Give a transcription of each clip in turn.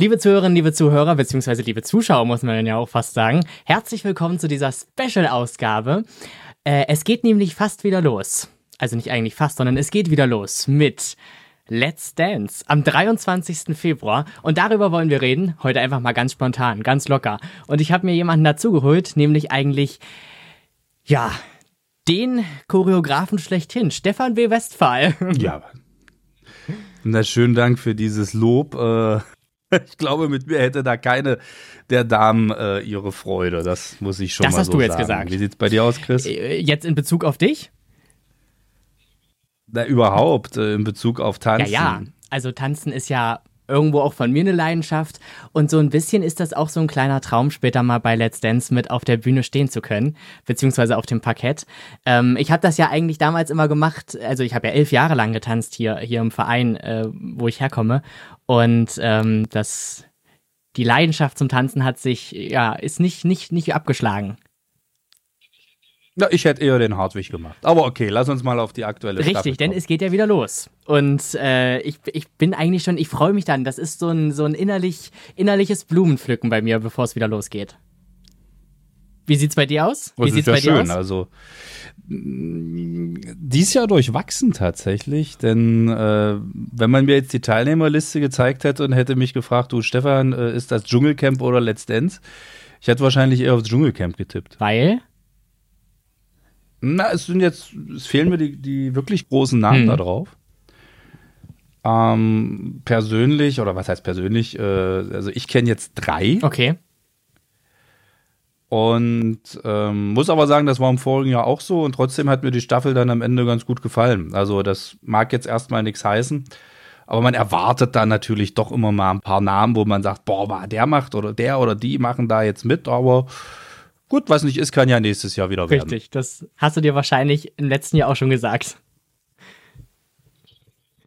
Liebe Zuhörerinnen, liebe Zuhörer, beziehungsweise liebe Zuschauer, muss man ja auch fast sagen, herzlich willkommen zu dieser Special-Ausgabe. Äh, es geht nämlich fast wieder los. Also nicht eigentlich fast, sondern es geht wieder los mit Let's Dance am 23. Februar. Und darüber wollen wir reden. Heute einfach mal ganz spontan, ganz locker. Und ich habe mir jemanden dazugeholt, nämlich eigentlich, ja, den Choreografen schlechthin, Stefan W. Westphal. Ja. Na, schönen Dank für dieses Lob. Äh, ich glaube, mit mir hätte da keine der Damen äh, ihre Freude. Das muss ich schon das mal hast so du jetzt sagen. gesagt. Wie sieht's bei dir aus, Chris? Äh, Jetzt in Bezug auf dich? Na, überhaupt äh, in Bezug auf Tanzen. Ja, ja. Also tanzen ist ja irgendwo auch von mir eine Leidenschaft. Und so ein bisschen ist das auch so ein kleiner Traum, später mal bei Let's Dance mit auf der Bühne stehen zu können, beziehungsweise auf dem Parkett. Ähm, ich habe das ja eigentlich damals immer gemacht, also ich habe ja elf Jahre lang getanzt hier, hier im Verein, äh, wo ich herkomme. Und ähm, das, die Leidenschaft zum Tanzen hat sich, ja, ist nicht, nicht, nicht abgeschlagen. Ja, ich hätte eher den Hartwig gemacht. Aber okay, lass uns mal auf die aktuelle Staffel Richtig, denn kommen. es geht ja wieder los. Und äh, ich, ich bin eigentlich schon, ich freue mich dann. Das ist so ein, so ein innerlich, innerliches Blumenpflücken bei mir, bevor es wieder losgeht. Wie sieht's bei dir aus? Wie Das sieht's ist ja bei dir schön. aus? Also dies Jahr durchwachsen tatsächlich, denn äh, wenn man mir jetzt die Teilnehmerliste gezeigt hätte und hätte mich gefragt, du Stefan, äh, ist das Dschungelcamp oder Let's Dance? Ich hätte wahrscheinlich eher aufs Dschungelcamp getippt. Weil? Na, es sind jetzt, es fehlen mir die, die wirklich großen Namen Hm. da drauf. Ähm, persönlich, oder was heißt persönlich, äh, also ich kenne jetzt drei Okay. und ähm, muss aber sagen, das war im vorigen Jahr auch so und trotzdem hat mir die Staffel dann am Ende ganz gut gefallen. Also das mag jetzt erstmal nichts heißen, aber man erwartet dann natürlich doch immer mal ein paar Namen, wo man sagt, boah, der macht oder der oder die machen da jetzt mit, aber gut, was nicht ist, kann ja nächstes Jahr wieder werden. Richtig. Das hast du dir wahrscheinlich im letzten Jahr auch schon gesagt.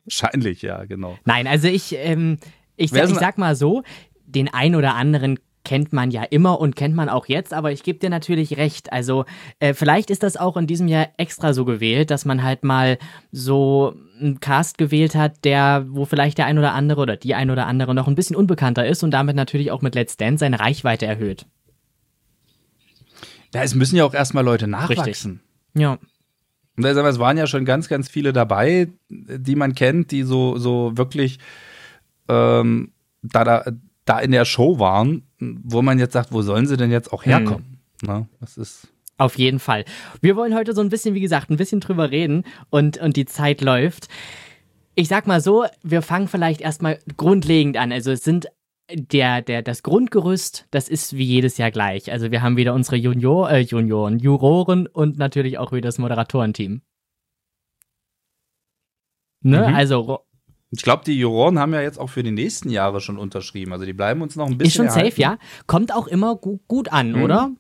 Wahrscheinlich, ja, genau. Nein, also ich, ähm, ich, ich denn- sag mal so, den ein oder anderen kennt man ja immer und kennt man auch jetzt, aber ich gebe dir natürlich recht. Also äh, vielleicht ist das auch in diesem Jahr extra so gewählt, dass man halt mal so einen Cast gewählt hat, der, wo vielleicht der ein oder andere oder die ein oder andere noch ein bisschen unbekannter ist und damit natürlich auch mit Let's Dance seine Reichweite erhöht. Ja, es müssen ja auch erstmal Leute nachwachsen. Ja. Und also, es waren ja schon ganz, ganz viele dabei, die man kennt, die so, so wirklich ähm, da, da, da in der Show waren, wo man jetzt sagt, wo sollen sie denn jetzt auch herkommen? Na, das ist. Auf jeden Fall. Wir wollen heute so ein bisschen, wie gesagt, ein bisschen drüber reden und, und die Zeit läuft. Ich sag mal so, wir fangen vielleicht erstmal grundlegend an. Also es sind der, der, das Grundgerüst, das ist wie jedes Jahr gleich. Also wir haben wieder unsere Junior, äh, Junioren, Juroren und natürlich auch wieder das Moderatorenteam. Ne? Mhm. Also Ich glaube, die Juroren haben ja jetzt auch für die nächsten Jahre schon unterschrieben. Also die bleiben uns noch ein bisschen. ist schon safe, erhalten. ja. Kommt auch immer gu gut an, Mhm. oder?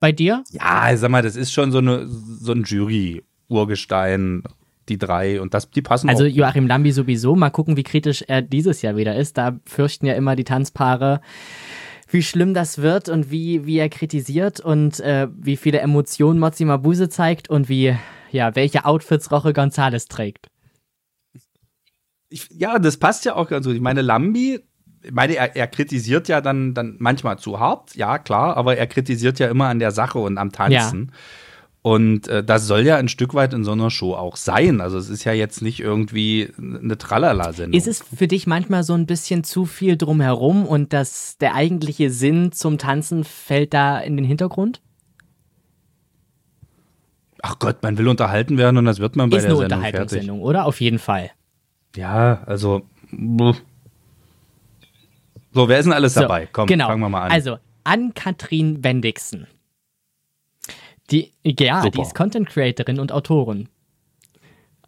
Bei dir? Ja, ich sag mal, das ist schon so, eine, so ein Jury-Urgestein, die drei. Und das, die passen Also auch. Joachim Lambi sowieso. Mal gucken, wie kritisch er dieses Jahr wieder ist. Da fürchten ja immer die Tanzpaare, wie schlimm das wird und wie, wie er kritisiert und äh, wie viele Emotionen Mozzi Mabuse zeigt und wie, ja, welche Outfits Roche Gonzales trägt. Ich, ja, das passt ja auch ganz gut. Ich meine, Lambi, ich meine, er, er kritisiert ja dann, dann manchmal zu hart, ja, klar, aber er kritisiert ja immer an der Sache und am Tanzen. Und äh, das soll ja ein Stück weit in so einer Show auch sein. Also es ist ja jetzt nicht irgendwie eine Tralala-Sendung. Ist es für dich manchmal so ein bisschen zu viel drumherum und dass der eigentliche Sinn zum Tanzen fällt da in den Hintergrund? Ach Gott, man will unterhalten werden und das wird man bei ist der eine Sendung fertig. Unterhaltungssendung, oder? Auf jeden Fall. Ja, also. So, wer ist denn alles So, dabei? Komm, genau. fangen wir mal an. Also, Ann-Kathrin Bendixen. Die, ja, Super. die ist Content Creatorin und Autorin.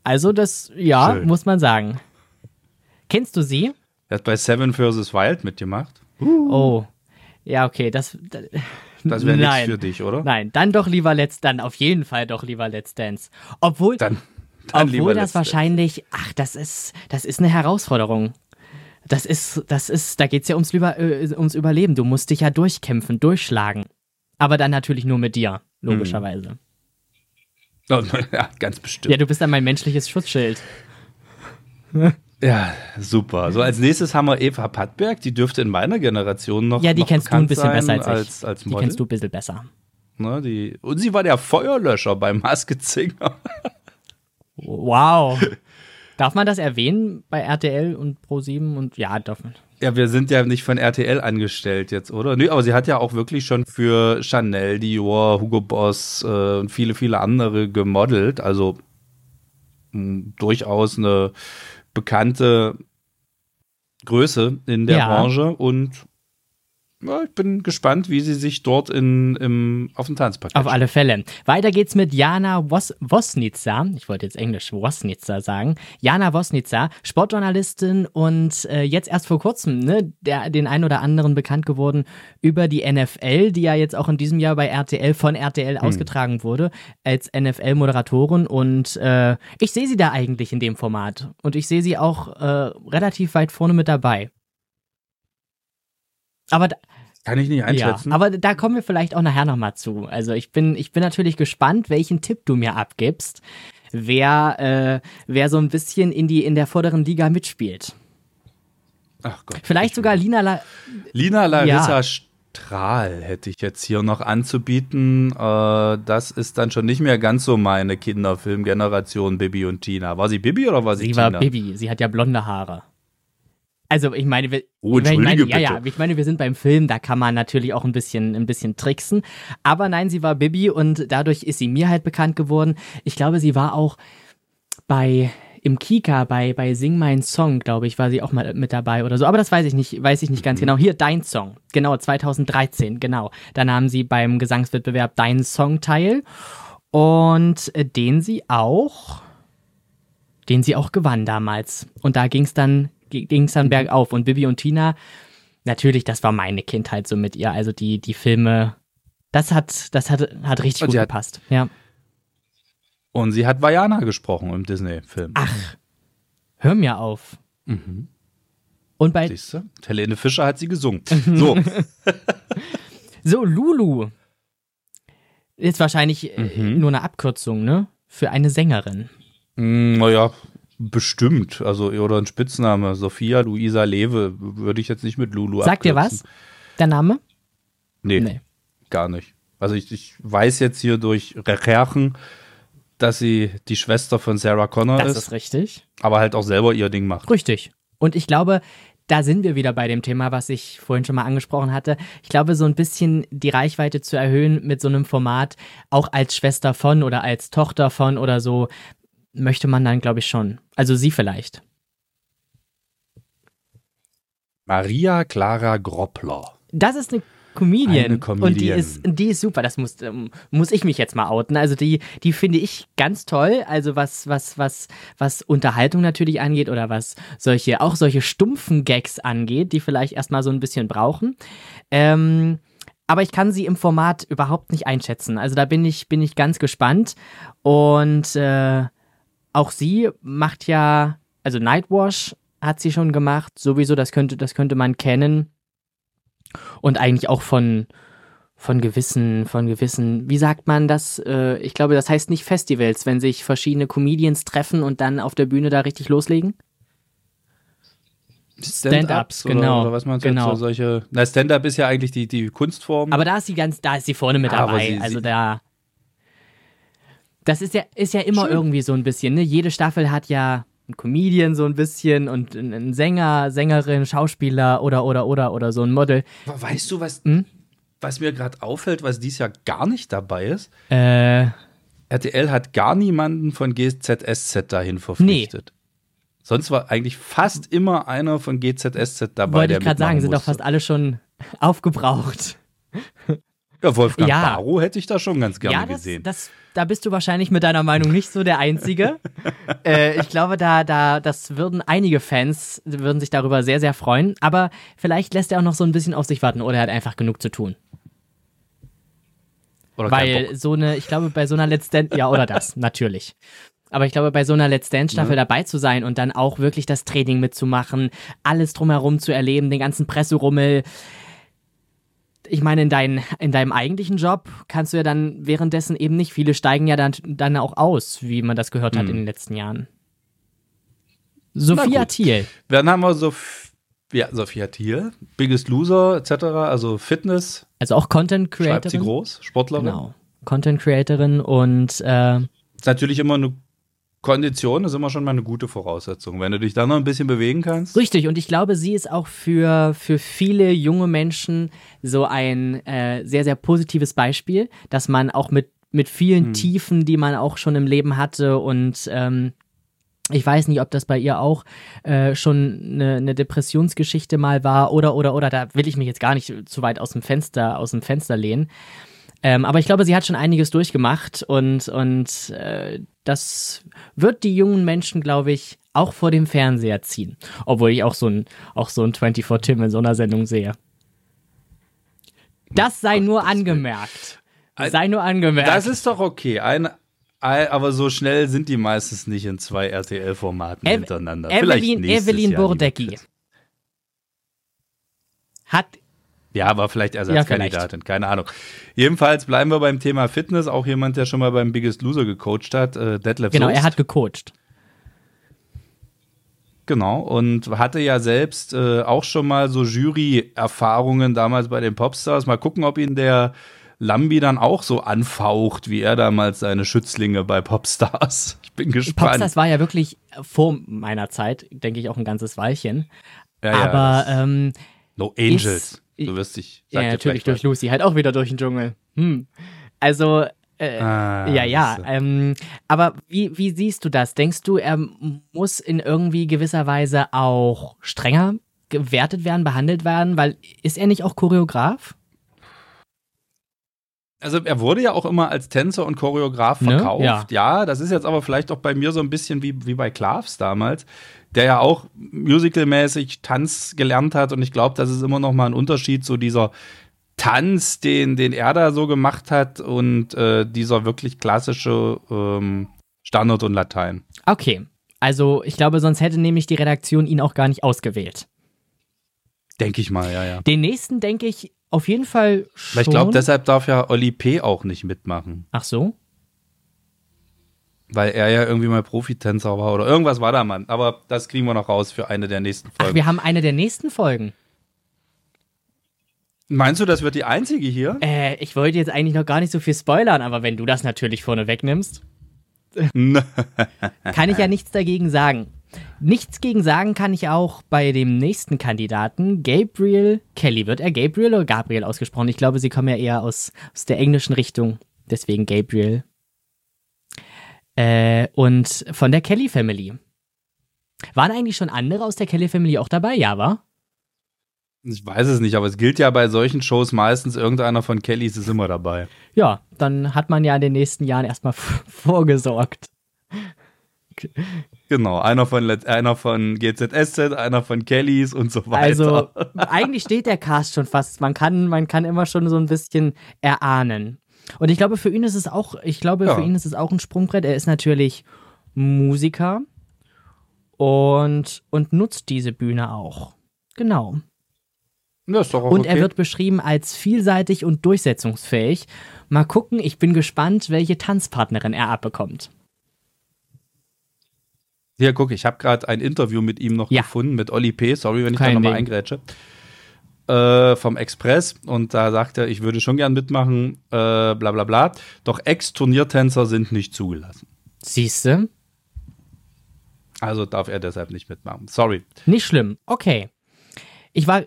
Also, das, ja, Schön. muss man sagen. Kennst du sie? er hat bei Seven vs. Wild mitgemacht. Oh. Ja, okay, das. das Das wäre nichts für dich, oder? Nein, dann doch lieber Let's dann auf jeden Fall doch lieber Let's Dance. Obwohl, Dann, dann obwohl das Let's wahrscheinlich, ach, das ist, das ist eine Herausforderung. Das ist, das ist, da geht's ja ums, Über, äh, ums Überleben. Du musst dich ja durchkämpfen, durchschlagen. Aber dann natürlich nur mit dir, logischerweise. Ja, ganz bestimmt. Ja, du bist dann mein menschliches Schutzschild. Ja, super. So als nächstes haben wir Eva Pattberg, die dürfte in meiner Generation noch Ja, die noch kennst du ein bisschen besser als ich. als, als Die kennst du ein bisschen besser. Ne, die, und sie war der Feuerlöscher beim Masked Singer. Wow. Darf man das erwähnen bei RTL und Pro7 und ja, darf man. Ja, wir sind ja nicht von RTL angestellt jetzt, oder? Nö, aber sie hat ja auch wirklich schon für Chanel, Dior, Hugo Boss äh, und viele, viele andere gemodelt. Also mh, durchaus eine bekannte Größe in der Ja. Branche und ja, ich bin gespannt, wie sie sich dort in, im, auf dem Tanzparkett Auf alle Fälle. Weiter geht's mit Jana Wos Wosnica. Ich wollte jetzt Englisch Wosnica sagen. Jana Wosnica, Sportjournalistin und äh, jetzt erst vor kurzem, ne, der, den einen oder anderen bekannt geworden über die NFL, die ja jetzt auch in diesem Jahr bei RTL von RTL ausgetragen wurde, als NFL-Moderatorin. Und äh, ich sehe sie da eigentlich in dem Format. Und ich sehe sie auch äh, relativ weit vorne mit dabei. Aber da, Kann ich nicht ja, einschätzen. aber da kommen wir vielleicht auch nachher nochmal zu. Also ich bin, ich bin natürlich gespannt, welchen Tipp du mir abgibst, wer, äh, wer so ein bisschen in, die, in der vorderen Liga mitspielt. Ach Gott. Vielleicht sogar Lina La Lina Larissa Ja. Strahl hätte ich jetzt hier noch anzubieten. Äh, das ist dann schon nicht mehr ganz so meine Kinderfilmgeneration Bibi und Tina. War sie Bibi oder war sie, Sie Tina? war Bibi, sie hat ja blonde Haare. Also ich meine, wir, Oh, ich meine, ja, ja, ich meine, wir sind beim Film, da kann man natürlich auch ein bisschen, ein bisschen tricksen. Aber nein, sie war Bibi und dadurch ist sie mir halt bekannt geworden. Ich glaube, sie war auch bei im Kika bei bei Sing mein Song, glaube ich, war sie auch mal mit dabei oder so. Aber das weiß ich nicht, weiß ich nicht Mhm. ganz genau. Hier dein Song, genau 2013, genau. Da nahm sie beim Gesangswettbewerb Dein Song teil und äh, den sie auch den sie auch gewann damals. Und da ging es dann, ging's Mhm. dann bergauf. Und Bibi und Tina, natürlich, das war meine Kindheit so mit ihr. Also die, die Filme, das hat, das hat, hat richtig Und gut hat- gepasst. Ja. Und sie hat Vajana gesprochen im Disney-Film. Ach, hör mir auf. Mhm. Und bei, Siehst du? Helene Fischer hat sie gesungen. So, so, Lulu. Ist wahrscheinlich äh, Mhm. nur eine Abkürzung, ne? Für eine Sängerin. Mm, naja, bestimmt. Also, oder ein Spitzname. Sophia Luisa Lewe würde ich jetzt nicht mit Lulu Sagt dir was? Der Name? Nee, Nee. gar nicht. Also ich, ich weiß jetzt hier durch Recherchen, dass sie die Schwester von Sarah Connor Das ist, ist richtig. aber halt auch selber ihr Ding macht. Richtig. Und ich glaube, da sind wir wieder bei dem Thema, was ich vorhin schon mal angesprochen hatte. Ich glaube, so ein bisschen die Reichweite zu erhöhen mit so einem Format, auch als Schwester von oder als Tochter von oder so, möchte man dann, glaube ich, schon. Also sie vielleicht. Maria Clara Groppler. Das ist eine Comedian. Eine Comedian. Und die ist, die ist super. Das muss, ähm, muss ich mich jetzt mal outen. Also die, die finde ich ganz toll. Also was, was, was, was Unterhaltung natürlich angeht oder was solche, auch solche stumpfen Gags angeht, die vielleicht erstmal so ein bisschen brauchen. Ähm, aber ich kann sie im Format überhaupt nicht einschätzen. Also da bin ich, bin ich ganz gespannt. Und äh, auch sie macht ja, also Nightwash hat sie schon gemacht. Sowieso, das könnte, das könnte man kennen. Und eigentlich auch von, von gewissen, von gewissen, wie sagt man das? Äh, ich glaube, das heißt nicht Festivals, wenn sich verschiedene Comedians treffen und dann auf der Bühne da richtig loslegen. Stand-ups, oder, genau, Oder was man genau. so solche. Na, Stand-up ist ja eigentlich die, die Kunstform. Aber da ist sie ganz, da ist sie vorne mit Ja, dabei. sie- also da. Das ist ja, ist ja immer Schön. irgendwie so ein bisschen, ne? Jede Staffel hat ja einen Comedian so ein bisschen und einen Sänger, Sängerin, Schauspieler oder oder oder oder so ein Model. weißt du, was, Hm? was mir gerade auffällt, was dies Jahr gar nicht dabei ist? Äh, RTL hat gar niemanden von GZSZ dahin verpflichtet. Sonst war eigentlich fast immer einer von GZSZ dabei. wollte ich gerade sagen, sind doch fast alle schon aufgebraucht. Ja, Wolfgang Ja. Barrow hätte ich da schon ganz gerne ja, das, gesehen. das, da bist du wahrscheinlich mit deiner Meinung nicht so der Einzige. äh, ich glaube, da, da, das würden einige Fans, würden sich darüber sehr, sehr freuen. Aber vielleicht lässt er auch noch so ein bisschen auf sich warten oder er hat einfach genug zu tun. Oder Weil so eine, ich glaube, bei so einer Let's Dance, ja, oder das, natürlich. Aber ich glaube, bei so einer Let's Dance-Staffel Ja. dabei zu sein und dann auch wirklich das Training mitzumachen, alles drumherum zu erleben, den ganzen Presserummel. Ich meine, in, dein, in deinem eigentlichen Job kannst du ja dann währenddessen eben nicht, viele steigen ja dann, dann auch aus, wie man das gehört hat Hm. in den letzten Jahren. Sophia Thiel. Dann haben wir Sophia, ja, Sophia Thiel, Biggest Loser etc., also Fitness. Also auch Content Creatorin. Schreibt sie groß, Sportlerin. Genau. Content Creatorin und äh, ist natürlich immer eine Kondition, ist immer schon mal eine gute Voraussetzung, wenn du dich da noch ein bisschen bewegen kannst. Richtig, und ich glaube, sie ist auch für, für viele junge Menschen so ein äh, sehr, sehr positives Beispiel, dass man auch mit, mit vielen hm. Tiefen, die man auch schon im Leben hatte und ähm, ich weiß nicht, ob das bei ihr auch äh, schon eine, eine, Depressionsgeschichte mal war oder oder oder da will ich mich jetzt gar nicht zu weit aus dem Fenster aus dem Fenster lehnen. Ähm, aber ich glaube, sie hat schon einiges durchgemacht und und äh, das wird die jungen Menschen, glaube ich, auch vor dem Fernseher ziehen, obwohl ich auch so ein auch so ein 24 Tim in so einer Sendung sehe. Das sei nur angemerkt. Sei nur angemerkt. Das ist doch okay. Ein, aber so schnell sind die meistens nicht in zwei RTL-Formaten hintereinander. Evelyn, Evelyn Burdecki hat. Ja, aber vielleicht Ersatzkandidatin, ja, keine Ahnung. Jedenfalls bleiben wir beim Thema Fitness. Auch jemand, der schon mal beim Biggest Loser gecoacht hat, äh, Detlef Genau, Soest. er hat gecoacht. Genau, und hatte ja selbst äh, auch schon mal so Jury-Erfahrungen damals bei den Popstars. Mal gucken, ob ihn der Lambi dann auch so anfaucht, wie er damals seine Schützlinge bei Popstars. Ich bin gespannt. Popstars war ja wirklich vor meiner Zeit, denke ich, auch ein ganzes Weilchen. Ja, Aber ja, ähm, No Angels. Du wirst dich. Ja, natürlich durch Lucy, halt auch wieder durch den Dschungel. Hm. Also, äh, ah, ja, ja. Ähm, aber wie, wie siehst du das? Denkst du, er muss in irgendwie gewisser Weise auch strenger gewertet werden, behandelt werden? Weil ist er nicht auch Choreograf? Also er wurde ja auch immer als Tänzer und Choreograf ne? verkauft. Ne? Ja. ja. das ist jetzt aber vielleicht auch bei mir so ein bisschen wie, wie bei Klavs damals, der ja auch musicalmäßig Tanz gelernt hat. Und ich glaube, das ist immer noch mal ein Unterschied, so dieser Tanz, den, den er da so gemacht hat und äh, dieser wirklich klassische ähm, Standard und Latein. Okay, also ich glaube, sonst hätte nämlich die Redaktion ihn auch gar nicht ausgewählt. Denke ich mal, ja, ja. Den nächsten, denke ich, auf jeden Fall schon. Ich glaube, deshalb darf ja Oli P. auch nicht mitmachen. Ach so? Weil er ja irgendwie mal Profitänzer war oder irgendwas war da, Mann. Aber das kriegen wir noch raus für eine der nächsten Folgen. Ach, wir haben eine der nächsten Folgen. Meinst du, das wird die einzige hier? Äh, ich wollte jetzt eigentlich noch gar nicht so viel spoilern, aber wenn du das natürlich vorne wegnimmst, kann ich ja nichts dagegen sagen. Nichts gegen sagen kann ich auch bei dem nächsten Kandidaten, Gabriel Kelly. Wird er Gabriel oder Gabriel ausgesprochen? Ich glaube, sie kommen ja eher aus, aus der englischen Richtung. Deswegen Gabriel. Äh, und von der Kelly Family. Waren eigentlich schon andere aus der Kelly Family auch dabei? Ja, war? Ich weiß es nicht, aber es gilt ja bei solchen Shows meistens, irgendeiner von Kellys ist immer dabei. Ja, dann hat man ja in den nächsten Jahren erstmal vorgesorgt. Genau, einer von, einer von GZSZ, einer von Kellys und so weiter. Also, eigentlich steht der Cast schon fast. Man kann, man kann immer schon so ein bisschen erahnen. Und ich glaube, für ihn ist es auch, ich glaube, ja. für ihn ist es auch ein Sprungbrett. Er ist natürlich Musiker und, und nutzt diese Bühne auch. Genau. Das ist doch auch und okay. er wird beschrieben als vielseitig und durchsetzungsfähig. Mal gucken, ich bin gespannt, welche Tanzpartnerin er abbekommt. Hier, guck, ich habe gerade ein Interview mit ihm noch ja. gefunden, mit Olli P. Sorry, wenn ich Kein da nochmal eingrätsche. Äh, vom Express und da sagt er, ich würde schon gern mitmachen, äh, bla bla bla. Doch Ex-Turniertänzer sind nicht zugelassen. Siehste? Also darf er deshalb nicht mitmachen. Sorry. Nicht schlimm. Okay. Ich war.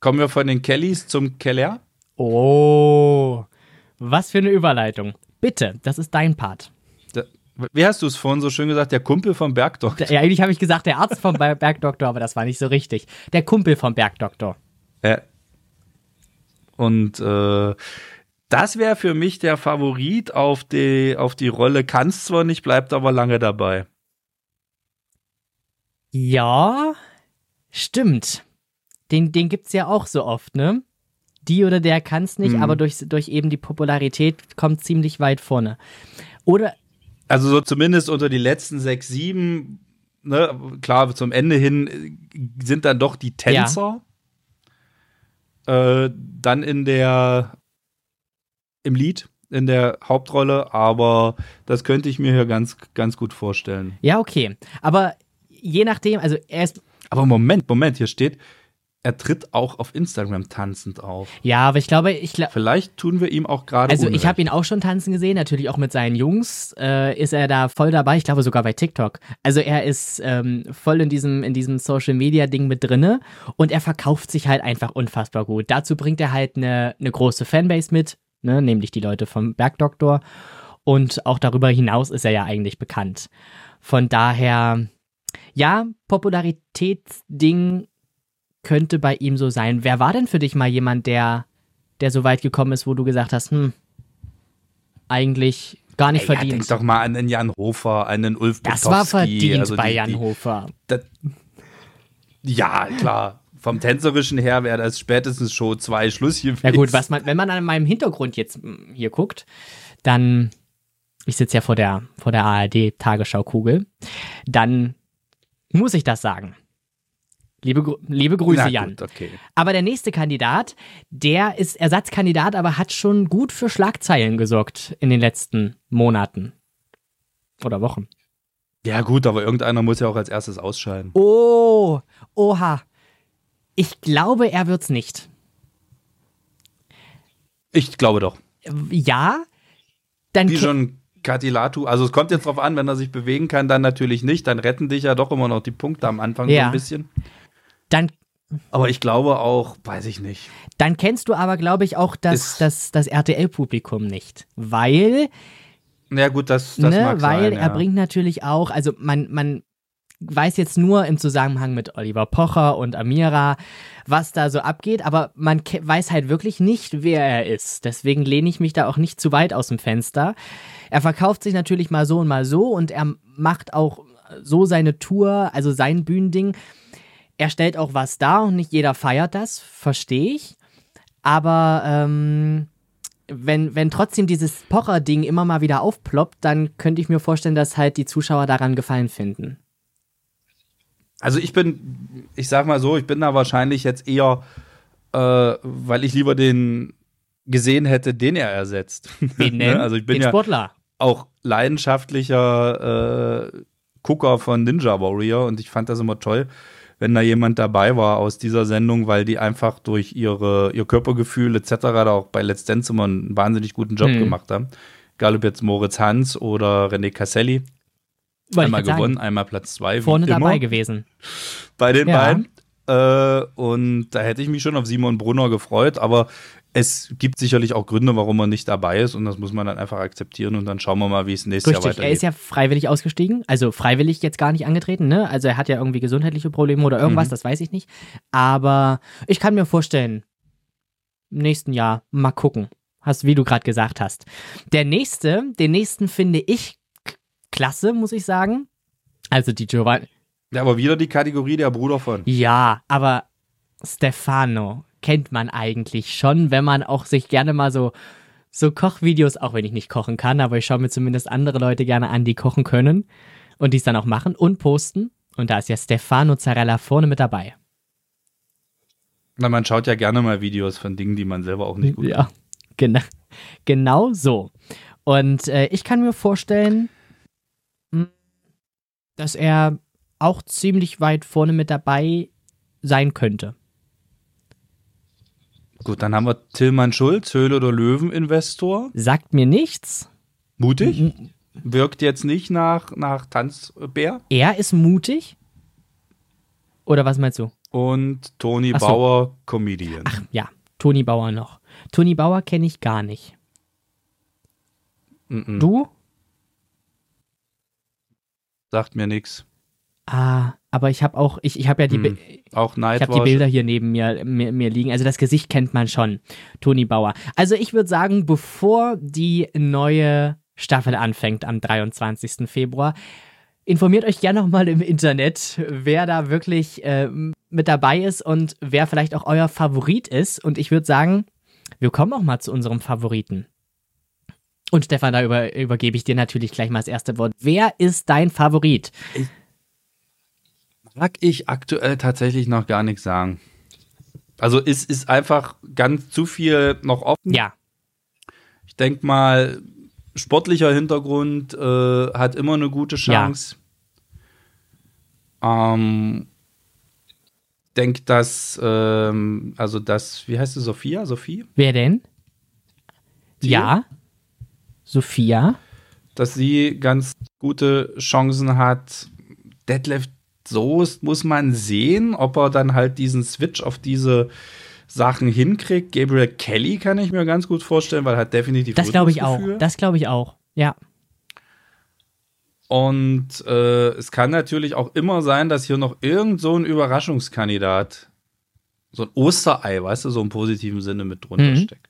Kommen wir von den Kellys zum Keller? Oh. Was für eine Überleitung. Bitte, das ist dein Part. Wie hast du es vorhin so schön gesagt? Der Kumpel vom Bergdoktor. Ja, eigentlich habe ich gesagt, der Arzt vom Bergdoktor, aber das war nicht so richtig. Der Kumpel vom Bergdoktor. Ja. Und äh, das wäre für mich der Favorit auf die, auf die Rolle. Kannst zwar nicht, bleibt aber lange dabei. Ja, stimmt. Den, den es ja auch so oft, ne? Die oder der kann es nicht, mhm. aber durch, durch eben die Popularität kommt ziemlich weit vorne. Oder also so zumindest unter die letzten sechs, sieben, ne, klar, zum Ende hin äh, sind dann doch die Tänzer. Ja. Äh, dann in der im Lied, in der Hauptrolle, aber das könnte ich mir hier ganz, ganz gut vorstellen. Ja, okay. Aber je nachdem, also er ist. Aber Moment, Moment, hier steht, er tritt auch auf Instagram tanzend auf. Ja, aber ich glaube, ich glaube. Vielleicht tun wir ihm auch gerade. Also ich habe ihn auch schon tanzen gesehen, natürlich auch mit seinen Jungs äh, ist er da voll dabei. Ich glaube sogar bei TikTok. Also er ist ähm, voll in diesem in diesem Social Media Ding mit drinne und er verkauft sich halt einfach unfassbar gut. Dazu bringt er halt eine eine große Fanbase mit, ne, nämlich die Leute vom Bergdoktor und auch darüber hinaus ist er ja eigentlich bekannt. Von daher ja, Popularitätsding könnte bei ihm so sein. Wer war denn für dich mal jemand, der, der so weit gekommen ist, wo du gesagt hast, hm, eigentlich gar nicht Ey, verdient? Ja, denk doch mal an den Jan Hofer, an den Ulf Das war verdient also bei die, Jan Hofer. Das, ja, klar. Vom Tänzerischen her wäre das spätestens Show 2 Schluss gewesen. Ja gut, was man, wenn man an meinem Hintergrund jetzt hm, hier guckt, dann, ich sitze ja vor der, vor der ARD-Tagesschaukugel, dann muss ich das sagen. Liebe, liebe Grüße, gut, Jan. Okay. Aber der nächste Kandidat, der ist Ersatzkandidat, aber hat schon gut für Schlagzeilen gesorgt in den letzten Monaten oder Wochen. Ja, gut, aber irgendeiner muss ja auch als erstes ausscheiden. Oh, oha. Ich glaube, er wird's nicht. Ich glaube doch. Ja, dann. Wie schon Katilatu, also es kommt jetzt drauf an, wenn er sich bewegen kann, dann natürlich nicht. Dann retten dich ja doch immer noch die Punkte am Anfang ja. so ein bisschen. Dann aber ich glaube auch, weiß ich nicht. Dann kennst du aber, glaube ich, auch das, das, das RTL-Publikum nicht. Weil. Ja, gut, das, das ne, mag Weil sein, er bringt natürlich auch, also man, man weiß jetzt nur im Zusammenhang mit Oliver Pocher und Amira, was da so abgeht, aber man weiß halt wirklich nicht, wer er ist. Deswegen lehne ich mich da auch nicht zu weit aus dem Fenster. Er verkauft sich natürlich mal so und mal so und er macht auch so seine Tour, also sein Bühnending er stellt auch was dar und nicht jeder feiert das, verstehe ich. Aber ähm, wenn, wenn trotzdem dieses Pocher-Ding immer mal wieder aufploppt, dann könnte ich mir vorstellen, dass halt die Zuschauer daran Gefallen finden. Also ich bin, ich sag mal so, ich bin da wahrscheinlich jetzt eher, äh, weil ich lieber den gesehen hätte, den er ersetzt. Wen denn? also ich bin den ja Sportler. auch leidenschaftlicher äh, Gucker von Ninja Warrior und ich fand das immer toll, wenn da jemand dabei war aus dieser Sendung, weil die einfach durch ihre, ihr Körpergefühl etc. da auch bei Let's Dance immer einen wahnsinnig guten Job mhm. gemacht haben. Egal ob jetzt Moritz Hans oder René Casselli. Wollte einmal gewonnen, sagen. einmal Platz zwei. Vorne dabei gewesen. Bei den ja. beiden. Äh, und da hätte ich mich schon auf Simon Brunner gefreut, aber es gibt sicherlich auch Gründe, warum er nicht dabei ist und das muss man dann einfach akzeptieren und dann schauen wir mal, wie es nächstes Richtig, Jahr weitergeht. Er ist ja freiwillig ausgestiegen, also freiwillig jetzt gar nicht angetreten, ne? Also er hat ja irgendwie gesundheitliche Probleme oder irgendwas, mhm. das weiß ich nicht. Aber ich kann mir vorstellen, im nächsten Jahr mal gucken. Hast, wie du gerade gesagt hast. Der nächste, den nächsten finde ich klasse, muss ich sagen. Also die Giovanni. Ja, aber wieder die Kategorie der Bruder von. Ja, aber Stefano kennt man eigentlich schon, wenn man auch sich gerne mal so, so Kochvideos, auch wenn ich nicht kochen kann, aber ich schaue mir zumindest andere Leute gerne an, die kochen können und die es dann auch machen und posten. Und da ist ja Stefano Zarella vorne mit dabei. Na, man schaut ja gerne mal Videos von Dingen, die man selber auch nicht gut Ja, genau, genau so. Und äh, ich kann mir vorstellen, hm, dass er auch ziemlich weit vorne mit dabei sein könnte. Gut, dann haben wir Tillmann Schulz, Höhle oder Löwen-Investor. Sagt mir nichts. Mutig? Wirkt jetzt nicht nach, nach Tanzbär. Er ist mutig? Oder was meinst du? Und Toni so. Bauer, Comedian. Ach ja, Toni Bauer noch. Toni Bauer kenne ich gar nicht. Mm -mm. Du? Sagt mir nichts. Ah, aber ich habe auch, ich, ich habe ja die, hm, auch ich habe die Bilder hier neben mir, mir, mir liegen. Also das Gesicht kennt man schon, Toni Bauer. Also ich würde sagen, bevor die neue Staffel anfängt am 23. Februar, informiert euch gerne nochmal im Internet, wer da wirklich äh, mit dabei ist und wer vielleicht auch euer Favorit ist. Und ich würde sagen, wir kommen auch mal zu unserem Favoriten. Und Stefan, da über, übergebe ich dir natürlich gleich mal das erste Wort. Wer ist dein Favorit? Ich Mag ich aktuell tatsächlich noch gar nichts sagen. Also es ist einfach ganz zu viel noch offen. Ja. Ich denke mal, sportlicher Hintergrund äh, hat immer eine gute Chance. Ähm, denke, dass, ähm, also das, wie heißt sie, Sophia? Sophie? Wer denn? Thiel? Ja. Sophia. Dass sie ganz gute Chancen hat. Detlef Soest muss man sehen, ob er dann halt diesen Switch auf diese Sachen hinkriegt. Gabriel Kelly kann ich mir ganz gut vorstellen, weil er hat definitiv Das glaube ich auch. Das glaube ich auch. Ja. Und äh, es kann natürlich auch immer sein, dass hier noch irgend so ein Überraschungskandidat, so ein Osterei, weißt du, so im positiven Sinne mit drunter Mhm. steckt.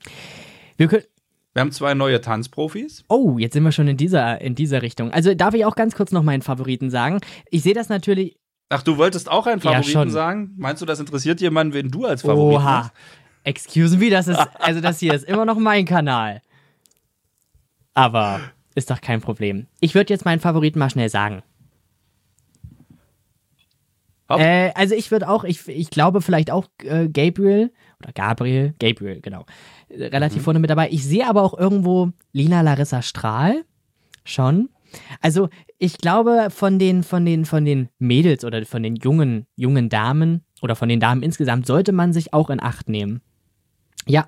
Wir können. Wir haben zwei neue Tanzprofis. Oh, jetzt sind wir schon in dieser, in dieser Richtung. Also darf ich auch ganz kurz noch meinen Favoriten sagen. Ich sehe das natürlich. Ach, du wolltest auch einen Ja, Favoriten schon. sagen? Meinst du, das interessiert jemanden, wen du als Favorit Oha. hast? Excuse me, das ist. Also das hier ist immer noch mein Kanal. Aber ist doch kein Problem. Ich würde jetzt meinen Favoriten mal schnell sagen. Äh, also ich würde auch, ich, ich glaube vielleicht auch äh, Gabriel oder Gabriel, Gabriel, genau, äh, relativ vorne mit dabei. Ich sehe aber auch irgendwo Lina Larissa Strahl schon. Also ich glaube von den, von den, von den Mädels oder von den jungen, jungen Damen oder von den Damen insgesamt sollte man sich auch in Acht nehmen. Ja.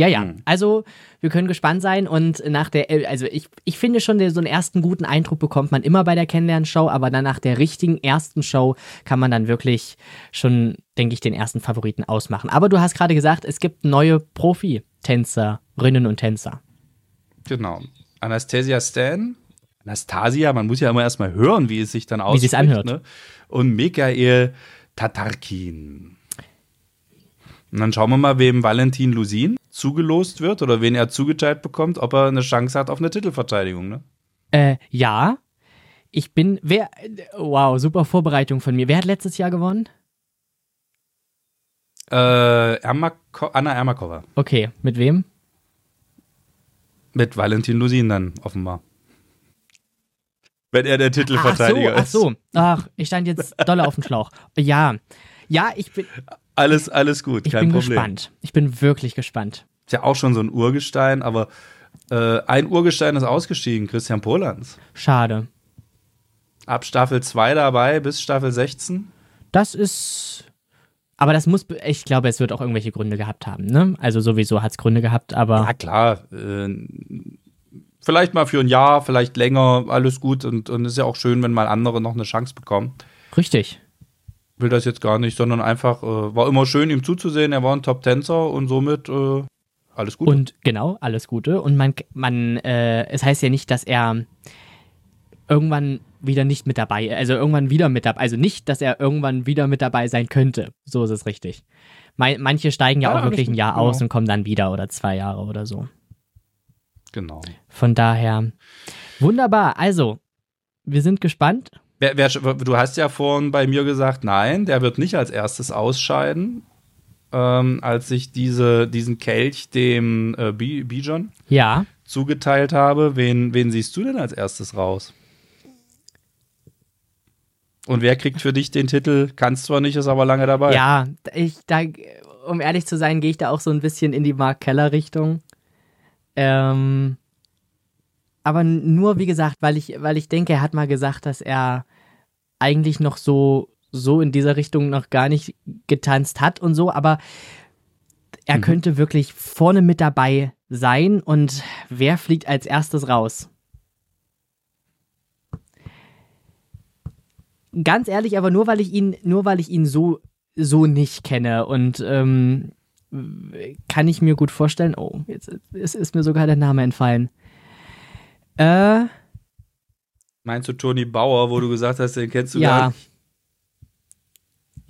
Ja, ja. Hm. Also, wir können gespannt sein und nach der, also ich, ich finde schon, so einen ersten guten Eindruck bekommt man immer bei der Kennenlernshow, aber dann nach der richtigen ersten Show kann man dann wirklich schon, denke ich, den ersten Favoriten ausmachen. Aber du hast gerade gesagt, es gibt neue Profi-Tänzerinnen und Tänzer. Genau. Anastasia Stan. Anastasia, man muss ja immer erstmal hören, wie es sich dann ausspricht. sich's anhört. Ne? Und Michael Tatarkin. Und dann schauen wir mal, wem Valentin Lusin zugelost wird oder wen er zugeteilt bekommt, ob er eine Chance hat auf eine Titelverteidigung. Ne? Äh, ja. Ich bin, wer, wow, super Vorbereitung von mir. Wer hat letztes Jahr gewonnen? Äh, Ermako Anna Ermakova. Okay, mit wem? Mit Valentin Lusin dann offenbar. Wenn er der Ach so, Titelverteidiger ach ist. so. Ach, ich stand jetzt dolle auf dem Schlauch. Ja. Ja, ich bin, Alles, alles gut, ich kein bin Problem. gespannt. Ich bin wirklich gespannt. Ist ja auch schon so ein Urgestein, aber äh, ein Urgestein ist ausgestiegen, Christian Polans. Schade. Ab Staffel 2 dabei bis Staffel 16. Das ist. Aber das muss, ich glaube, es wird auch irgendwelche Gründe gehabt haben, ne? Also sowieso hat es Gründe gehabt, aber Ja, klar. Äh, vielleicht mal für ein Jahr, vielleicht länger, alles gut. Und, und ist ja auch schön, wenn mal andere noch eine Chance bekommen. richtig. Will das jetzt gar nicht, sondern einfach, äh, war immer schön, ihm zuzusehen. Er war ein Top-Tänzer und somit äh, alles gut. Und genau, alles Gute. Und man, man, äh, es heißt ja nicht, dass er irgendwann wieder nicht mit dabei, also irgendwann wieder mit dabei, also nicht, dass er irgendwann wieder mit dabei sein könnte. So ist es richtig. Manche steigen ja, Ja, auch wirklich ein Jahr genau. aus und kommen dann wieder oder zwei Jahre oder so. genau. Von daher, wunderbar. Also, wir sind gespannt. Wer, wer, du hast ja vorhin bei mir gesagt, nein, der wird nicht als erstes ausscheiden, ähm, als ich diese, diesen Kelch dem äh, Bi- Bijon Ja, zugeteilt habe. Wen, wen siehst du denn als erstes raus? Und wer kriegt für dich den Titel? Kannst zwar nicht, ist aber lange dabei. ja, ich, da, um ehrlich zu sein, gehe ich da auch so ein bisschen in die Mark Keller-Richtung. Ähm, aber nur, wie gesagt, weil ich, weil ich denke, er hat mal gesagt, dass er eigentlich noch so, so in dieser Richtung noch gar nicht getanzt hat und so, aber er Mhm. könnte wirklich vorne mit dabei sein und wer fliegt als erstes raus? Ganz ehrlich, aber nur weil ich ihn, nur weil ich ihn so, so nicht kenne und ähm, kann ich mir gut vorstellen. Oh, jetzt ist, ist mir sogar der Name entfallen. Äh, Meinst du Toni Bauer, wo du gesagt hast, den kennst du gar ja. nicht?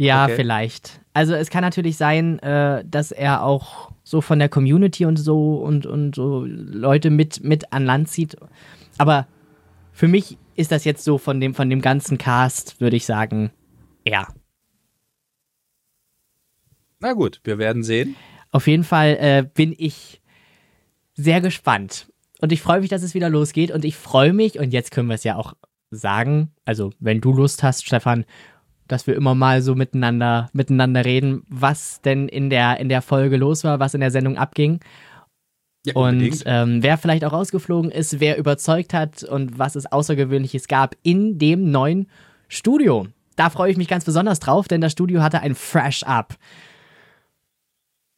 Ja, Okay. vielleicht. Also es kann natürlich sein, äh, dass er auch so von der Community und so und, und so Leute mit, mit an Land zieht. Aber für mich ist das jetzt so von dem, von dem ganzen Cast, würde ich sagen, er. Na gut, wir werden sehen. Auf jeden Fall äh, bin ich sehr gespannt. Und ich freue mich, dass es wieder losgeht. Und ich freue mich, und jetzt können wir es ja auch sagen, also wenn du Lust hast, Stefan, dass wir immer mal so miteinander, miteinander reden, was denn in der, in der Folge los war, was in der Sendung abging. Ja, Und ähm, wer vielleicht auch rausgeflogen ist, wer überzeugt hat und was es Außergewöhnliches gab in dem neuen Studio. Da freue ich mich ganz besonders drauf, denn das Studio hatte ein Fresh Up.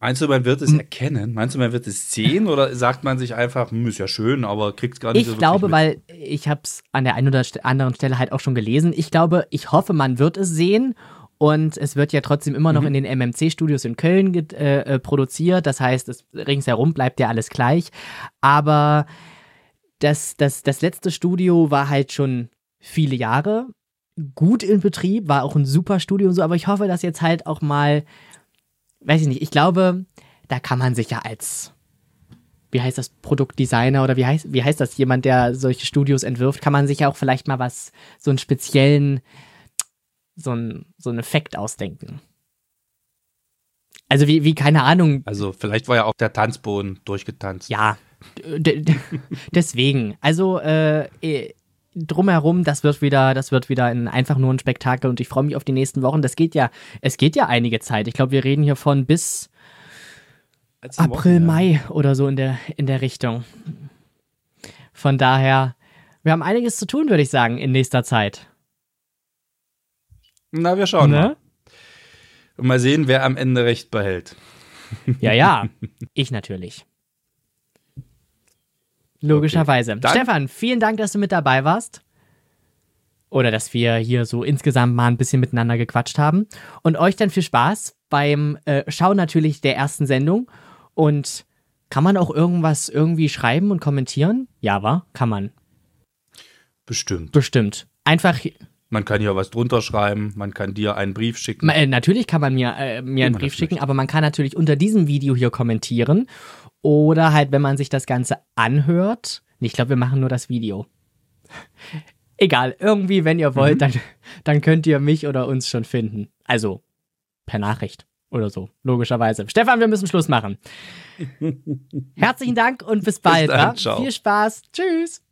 Meinst du, man wird es hm. erkennen? Meinst du, man wird es sehen oder sagt man sich einfach, hm, ist ja schön, aber kriegt es gar nicht ich so Ich glaube, mit? weil ich habe es an der einen oder anderen Stelle halt auch schon gelesen. Ich glaube, ich hoffe, man wird es sehen und es wird ja trotzdem immer noch mhm. in den MMC-Studios in Köln äh, äh, produziert. Das heißt, es, ringsherum bleibt ja alles gleich. Aber das, das, das letzte Studio war halt schon viele Jahre gut in Betrieb, war auch ein super Studio und so, aber ich hoffe, dass jetzt halt auch mal weiß ich nicht, ich glaube, da kann man sich ja als, wie heißt das, Produktdesigner oder wie heißt, wie heißt das, jemand, der solche Studios entwirft, kann man sich ja auch vielleicht mal was, so einen speziellen, so, ein, so einen Effekt ausdenken. Also wie, wie, keine Ahnung. Also vielleicht war ja auch der Tanzboden durchgetanzt. Ja, deswegen. Also äh, drumherum, das wird wieder, das wird wieder ein, einfach nur ein Spektakel und ich freue mich auf die nächsten Wochen. Das geht ja, es geht ja einige Zeit. Ich glaube, wir reden hier von bis April, Wochen, Mai ja. oder so in der, in der Richtung. Von daher, wir haben einiges zu tun, würde ich sagen, in nächster Zeit. Na, wir schauen ne? mal. Und mal sehen, wer am Ende recht behält. Ja, ja, ich natürlich. Logischerweise. Okay. Stefan, vielen Dank, dass du mit dabei warst. Oder dass wir hier so insgesamt mal ein bisschen miteinander gequatscht haben. Und euch dann viel Spaß beim äh, Schauen natürlich der ersten Sendung. Und kann man auch irgendwas irgendwie schreiben und kommentieren? Ja, war? Kann man. Bestimmt. Bestimmt. Einfach. Man kann hier was drunter schreiben, man kann dir einen Brief schicken. Äh, natürlich kann man mir, äh, mir einen Brief schicken, aber man kann natürlich unter diesem Video hier kommentieren oder halt, wenn man sich das Ganze anhört. Ich glaube, wir machen nur das Video. Egal, irgendwie, wenn ihr wollt, mhm. dann, dann könnt ihr mich oder uns schon finden. Also per Nachricht oder so, logischerweise. Stefan, wir müssen Schluss machen. Herzlichen Dank und bis bald. Bis dann, Viel Spaß. Tschüss.